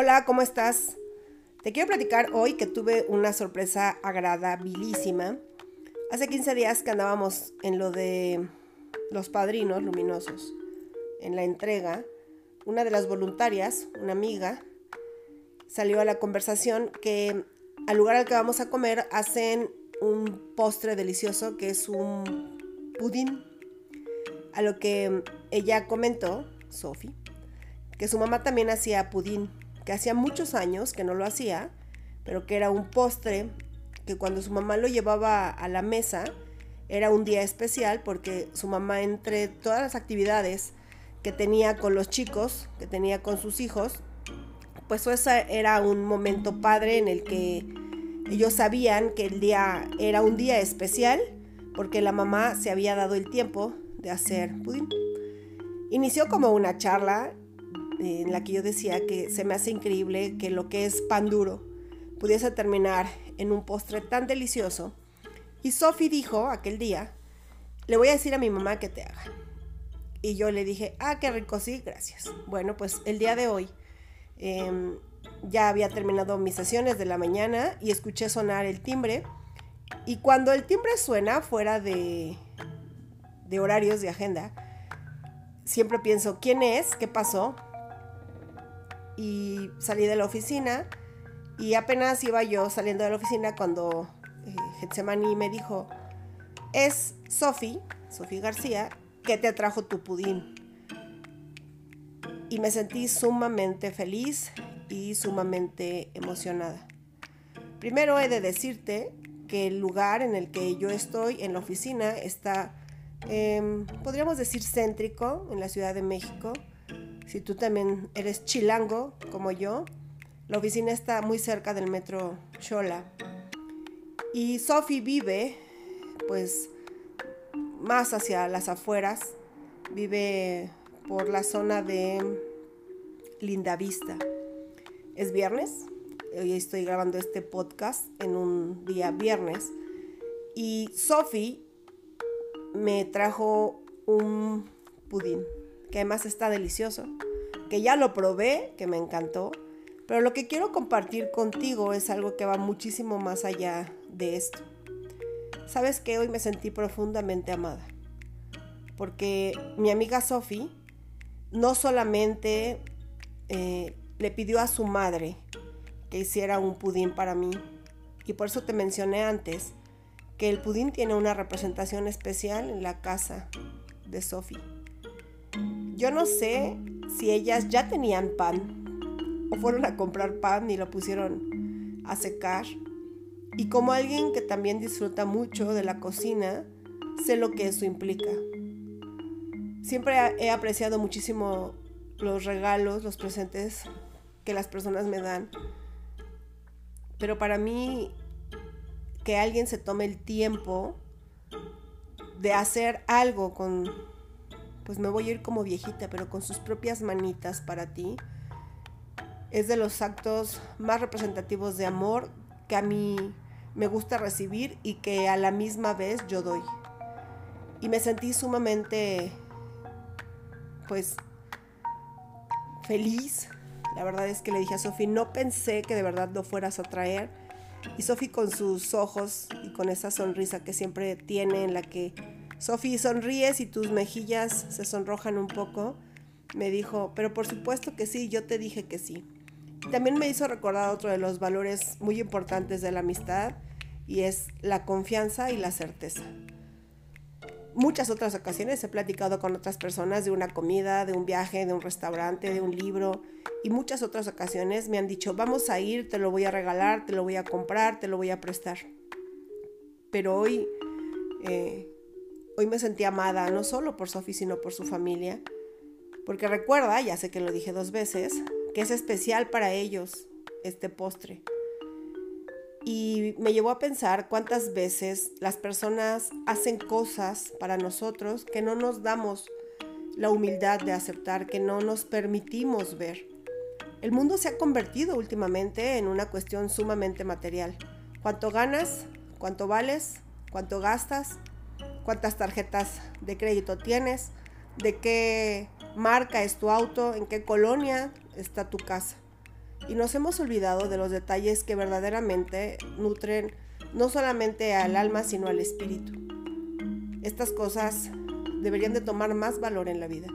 Hola, ¿cómo estás? Te quiero platicar hoy que tuve una sorpresa agradabilísima. Hace 15 días que andábamos en lo de los padrinos luminosos, en la entrega, una de las voluntarias, una amiga, salió a la conversación que al lugar al que vamos a comer hacen un postre delicioso que es un pudín. A lo que ella comentó, Sophie, que su mamá también hacía pudín, que hacía muchos años que no lo hacía, pero que era un postre que cuando su mamá lo llevaba a la mesa era un día especial porque su mamá entre todas las actividades que tenía con los chicos, que tenía con sus hijos, pues ese era un momento padre en el que ellos sabían que el día era un día especial porque la mamá se había dado el tiempo de hacer pudín. Inició como una charla en la que yo decía que se me hace increíble que lo que es pan duro pudiese terminar en un postre tan delicioso. Y Sophie dijo aquel día, le voy a decir a mi mamá que te haga. Y yo le dije, ah, qué rico, sí, gracias. Bueno, pues el día de hoy em, ya había terminado mis sesiones de la mañana y escuché sonar el timbre. Y cuando el timbre suena fuera de, de horarios de agenda, siempre pienso, ¿quién es? ¿Qué pasó? Y salí de la oficina y apenas iba yo saliendo de la oficina cuando eh, Getsemani me dijo, es Sofi, Sofi García, que te trajo tu pudín. Y me sentí sumamente feliz y sumamente emocionada. Primero he de decirte que el lugar en el que yo estoy, en la oficina, está, em, podríamos decir, céntrico en la Ciudad de México. Si tú también eres chilango como yo, la oficina está muy cerca del metro Chola. Y Sophie vive, pues, más hacia las afueras. Vive por la zona de Lindavista. Es viernes, hoy estoy grabando este podcast en un día viernes y Sophie me trajo un pudín que además está delicioso, que ya lo probé, que me encantó, pero lo que quiero compartir contigo es algo que va muchísimo más allá de esto. Sabes que hoy me sentí profundamente amada, porque mi amiga Sophie no solamente eh, le pidió a su madre que hiciera un pudín para mí. Y por eso te mencioné antes que el pudín tiene una representación especial en la casa de Sophie. Yo no sé si ellas ya tenían pan o fueron a comprar pan y lo pusieron a secar. Y como alguien que también disfruta mucho de la cocina, sé lo que eso implica. Siempre he apreciado muchísimo los regalos, los presentes que las personas me dan. Pero para mí, que alguien se tome el tiempo de hacer algo con, pues me voy a ir como viejita, pero con sus propias manitas para ti, es de los actos más representativos de amor que a mí me gusta recibir y que a la misma vez yo doy. Y me sentí sumamente, pues, feliz la verdad es que le dije a Sofi, no pensé que de verdad lo fueras a traer. Y Sofi con sus ojos y con esa sonrisa que siempre tiene, en la que Sofi sonríes y tus mejillas se sonrojan un poco, me dijo, pero por supuesto que sí, yo te dije que sí. también me hizo recordar otro de los valores muy importantes de la amistad y es la confianza y la certeza muchas otras ocasiones he platicado con otras personas de una comida, de un viaje, de un restaurante, de un libro y muchas otras ocasiones me han dicho, vamos a ir, te lo voy a regalar, te lo voy a comprar, te lo voy a prestar. Pero hoy, eh, hoy me sentí amada, no solo por Sophie, sino por su familia. Porque recuerda, ya sé que lo dije dos veces, que es especial para ellos este postre. Y me llevó a pensar cuántas veces las personas hacen cosas para nosotros que no nos damos la humildad de aceptar, que no nos permitimos ver. El mundo se ha convertido últimamente en una cuestión sumamente material. ¿Cuánto ganas? ¿Cuánto vales? ¿Cuánto gastas? ¿Cuántas tarjetas de crédito tienes? ¿De qué marca es tu auto? ¿En qué colonia está tu casa? y nos hemos olvidado de los detalles que verdaderamente nutren no solamente al alma, sino al espíritu. Estas cosas deberían de tomar más valor en la vida.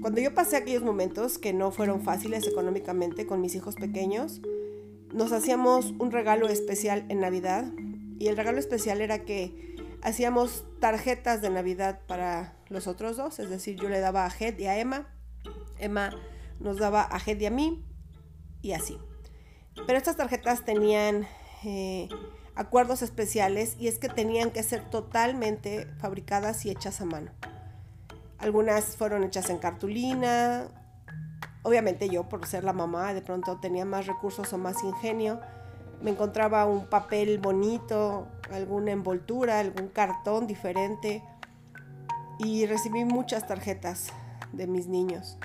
Cuando yo pasé aquellos momentos que no fueron fáciles económicamente con mis hijos pequeños, nos hacíamos un regalo especial en Navidad y el regalo especial era que hacíamos tarjetas de Navidad para los otros dos, es decir, yo le daba a Jed y a Emma, Emma nos daba a Jed y a mí y así. Pero estas tarjetas tenían eh, acuerdos especiales y es que tenían que ser totalmente fabricadas y hechas a mano. Algunas fueron hechas en cartulina. Obviamente yo, por ser la mamá, de pronto tenía más recursos o más ingenio. Me encontraba un papel bonito, alguna envoltura, algún cartón diferente. Y recibí muchas tarjetas de mis niños.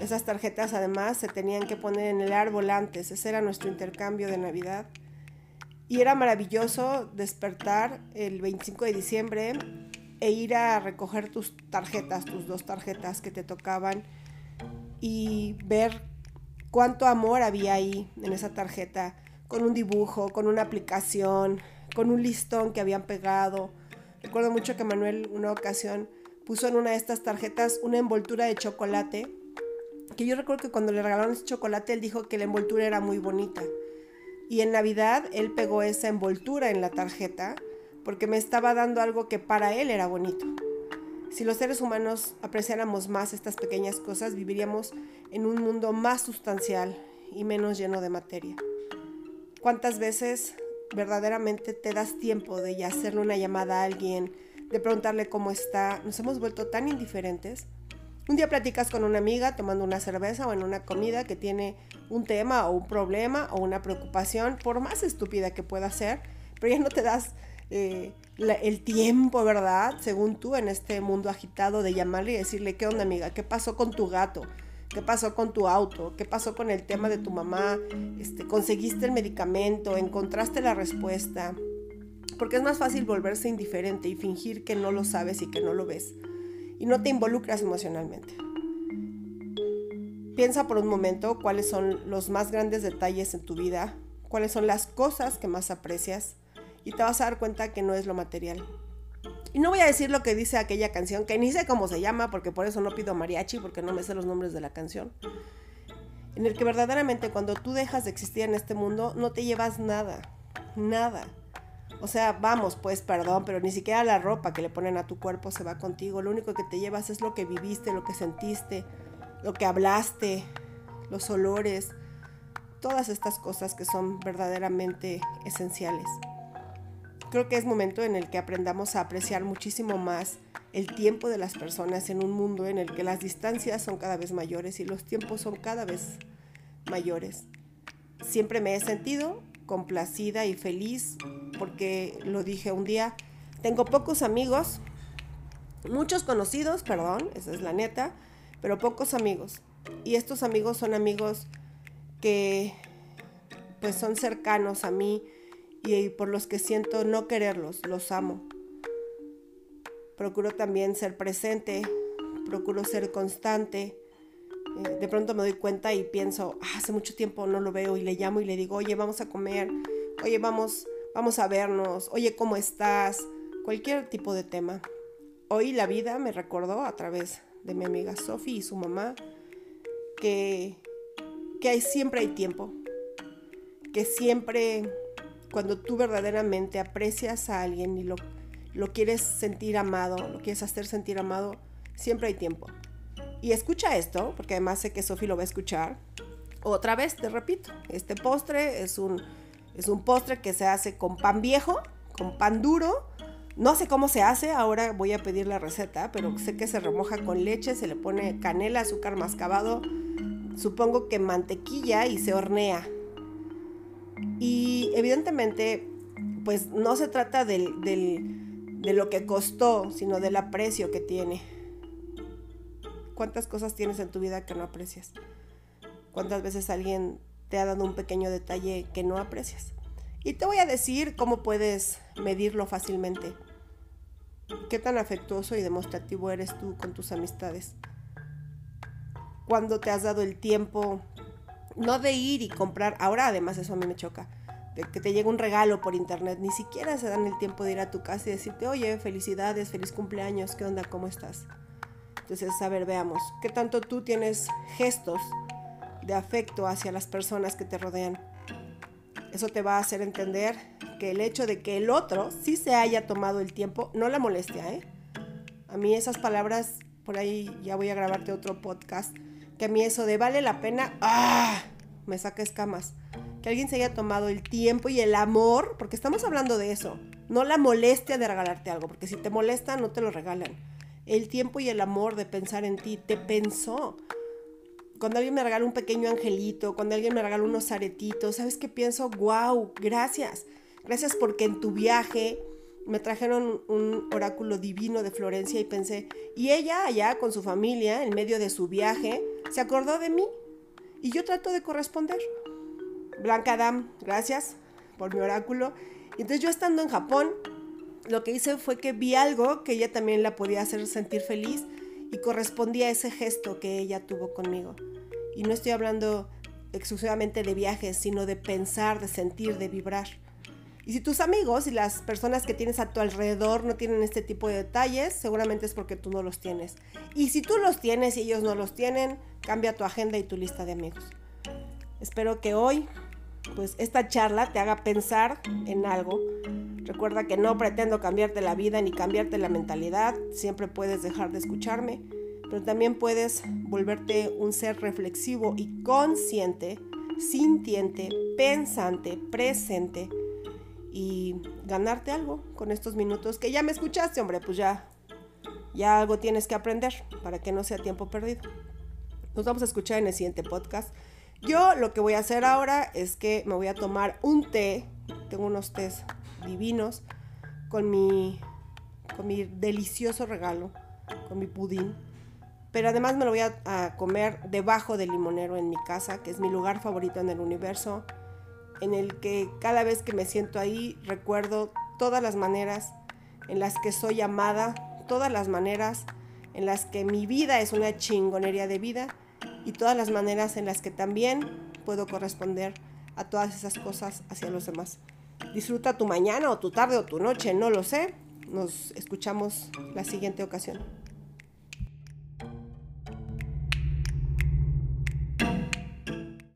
Esas tarjetas además se tenían que poner en el árbol antes. Ese era nuestro intercambio de Navidad. Y era maravilloso despertar el 25 de diciembre e ir a recoger tus tarjetas, tus dos tarjetas que te tocaban y ver cuánto amor había ahí en esa tarjeta, con un dibujo, con una aplicación, con un listón que habían pegado. Recuerdo mucho que Manuel una ocasión puso en una de estas tarjetas una envoltura de chocolate, que yo recuerdo que cuando le regalaron ese chocolate él dijo que la envoltura era muy bonita. Y en Navidad él pegó esa envoltura en la tarjeta porque me estaba dando algo que para él era bonito. Si los seres humanos apreciáramos más estas pequeñas cosas, viviríamos en un mundo más sustancial y menos lleno de materia. ¿Cuántas veces verdaderamente te das tiempo de ya hacerle una llamada a alguien, de preguntarle cómo está? Nos hemos vuelto tan indiferentes un día platicas con una amiga tomando una cerveza o en una comida que tiene un tema o un problema o una preocupación, por más estúpida que pueda ser, pero ya no te das eh, el tiempo, ¿verdad? Según tú, en este mundo agitado de llamarle y decirle, ¿qué onda amiga? ¿Qué pasó con tu gato? ¿Qué pasó con tu auto? ¿Qué pasó con el tema de tu mamá? Este, ¿Conseguiste el medicamento? ¿Encontraste la respuesta? Porque es más fácil volverse indiferente y fingir que no lo sabes y que no lo ves y no te involucras emocionalmente. Piensa por un momento cuáles son los más grandes detalles en tu vida, cuáles son las cosas que más aprecias y te vas a dar cuenta que no es lo material. Y no voy a decir lo que dice aquella canción, que ni sé cómo se llama, porque por eso no pido mariachi, porque no me sé los nombres de la canción. En el que verdaderamente cuando tú dejas de existir en este mundo, no te llevas nada, nada. O sea, vamos, pues perdón, pero ni siquiera la ropa que le ponen a tu cuerpo se va contigo. Lo único que te llevas es lo que viviste, lo que sentiste, lo que hablaste, los olores, todas estas cosas que son verdaderamente esenciales. Creo que es momento en el que aprendamos a apreciar muchísimo más el tiempo de las personas en un mundo en el que las distancias son cada vez mayores y los tiempos son cada vez mayores. Siempre me he sentido complacida y feliz porque lo dije un día, tengo pocos amigos, muchos conocidos, perdón, esa es la neta, pero pocos amigos. Y estos amigos son amigos que pues son cercanos a mí y por los que siento no quererlos, los amo. Procuro también ser presente, procuro ser constante. Eh, de pronto me doy cuenta y pienso, ah, hace mucho tiempo no lo veo y le llamo y le digo, oye, vamos a comer, oye, vamos vamos a vernos, oye, ¿cómo estás? Cualquier tipo de tema. Hoy la vida me recordó a través de mi amiga Sophie y su mamá que, que hay, siempre hay tiempo, que siempre cuando tú verdaderamente aprecias a alguien y lo, lo quieres sentir amado, lo quieres hacer sentir amado, siempre hay tiempo. Y escucha esto, porque además sé que Sophie lo va a escuchar. Otra vez, te repito, este postre es un es un postre que se hace con pan viejo, con pan duro. No sé cómo se hace, ahora voy a pedir la receta, pero sé que se remoja con leche, se le pone canela, azúcar mascabado, supongo que mantequilla y se hornea. Y evidentemente, pues no se trata del, de lo que costó, sino del aprecio que tiene. ¿Cuántas cosas tienes en tu vida que no aprecias? ¿Cuántas veces alguien te ha dado un pequeño detalle que no aprecias. Y te voy a decir cómo puedes medirlo fácilmente. ¿Qué tan afectuoso y demostrativo eres tú con tus amistades? ¿Cuándo te has dado el tiempo No de ir y comprar, ahora además eso a mí me choca, que te llegue un regalo por internet, ni siquiera se dan el tiempo de ir a tu casa y decirte, oye, felicidades, feliz cumpleaños, ¿qué onda? ¿Cómo estás? Entonces, a ver, veamos, ¿qué tanto tú tienes gestos de afecto hacia las personas que te rodean? Eso te va a hacer entender que el hecho de que el otro sí se haya tomado el tiempo no la molestia, ¿eh? A mí esas palabras, por ahí ya voy a grabarte otro podcast, que a mí eso de vale la pena, ¡ah! Me saca escamas. Que alguien se haya tomado el tiempo y el amor, porque estamos hablando de eso, no la molestia de regalarte algo, porque si te molesta no te lo regalan. El tiempo y el amor de pensar en ti, te pensó cuando alguien me regala un pequeño angelito, cuando alguien me regala unos aretitos, ¿sabes qué pienso? ¡Wow! Gracias. Gracias porque en tu viaje me trajeron un oráculo divino de Florencia y pensé, y ella allá con su familia, en medio de su viaje, se acordó de mí. Y yo trato de corresponder. Blanca Adam, gracias por mi oráculo. Entonces yo estando en Japón, lo que hice fue que vi algo que ella también la podía hacer sentir feliz y correspondía a ese gesto que ella tuvo conmigo. Y no estoy hablando exclusivamente de viajes, sino de pensar, de sentir, de vibrar. Y si tus amigos y las personas que tienes a tu alrededor no tienen este tipo de detalles, seguramente es porque tú no los tienes. Y si tú los tienes y ellos no los tienen, cambia tu agenda y tu lista de amigos. Espero que hoy, pues esta charla te haga pensar en algo. Recuerda que no pretendo cambiarte la vida ni cambiarte la mentalidad. Siempre puedes dejar de escucharme pero también puedes volverte un ser reflexivo y consciente, sintiente, pensante, presente y ganarte algo con estos minutos que ya me escuchaste, hombre, pues ya ya algo tienes que aprender para que no sea tiempo perdido. Nos vamos a escuchar en el siguiente podcast. Yo lo que voy a hacer ahora es que me voy a tomar un té, tengo unos tés divinos con mi con mi delicioso regalo, con mi pudín. Pero además me lo voy a, comer debajo del limonero en mi casa, que es mi lugar favorito en el universo, en el que cada vez que me siento ahí recuerdo todas las maneras en las que soy amada, todas las maneras en las que mi vida es una chingonería de vida y todas las maneras en las que también puedo corresponder a todas esas cosas hacia los demás. Disfruta tu mañana o tu tarde o tu noche, no lo sé. Nos escuchamos la siguiente ocasión.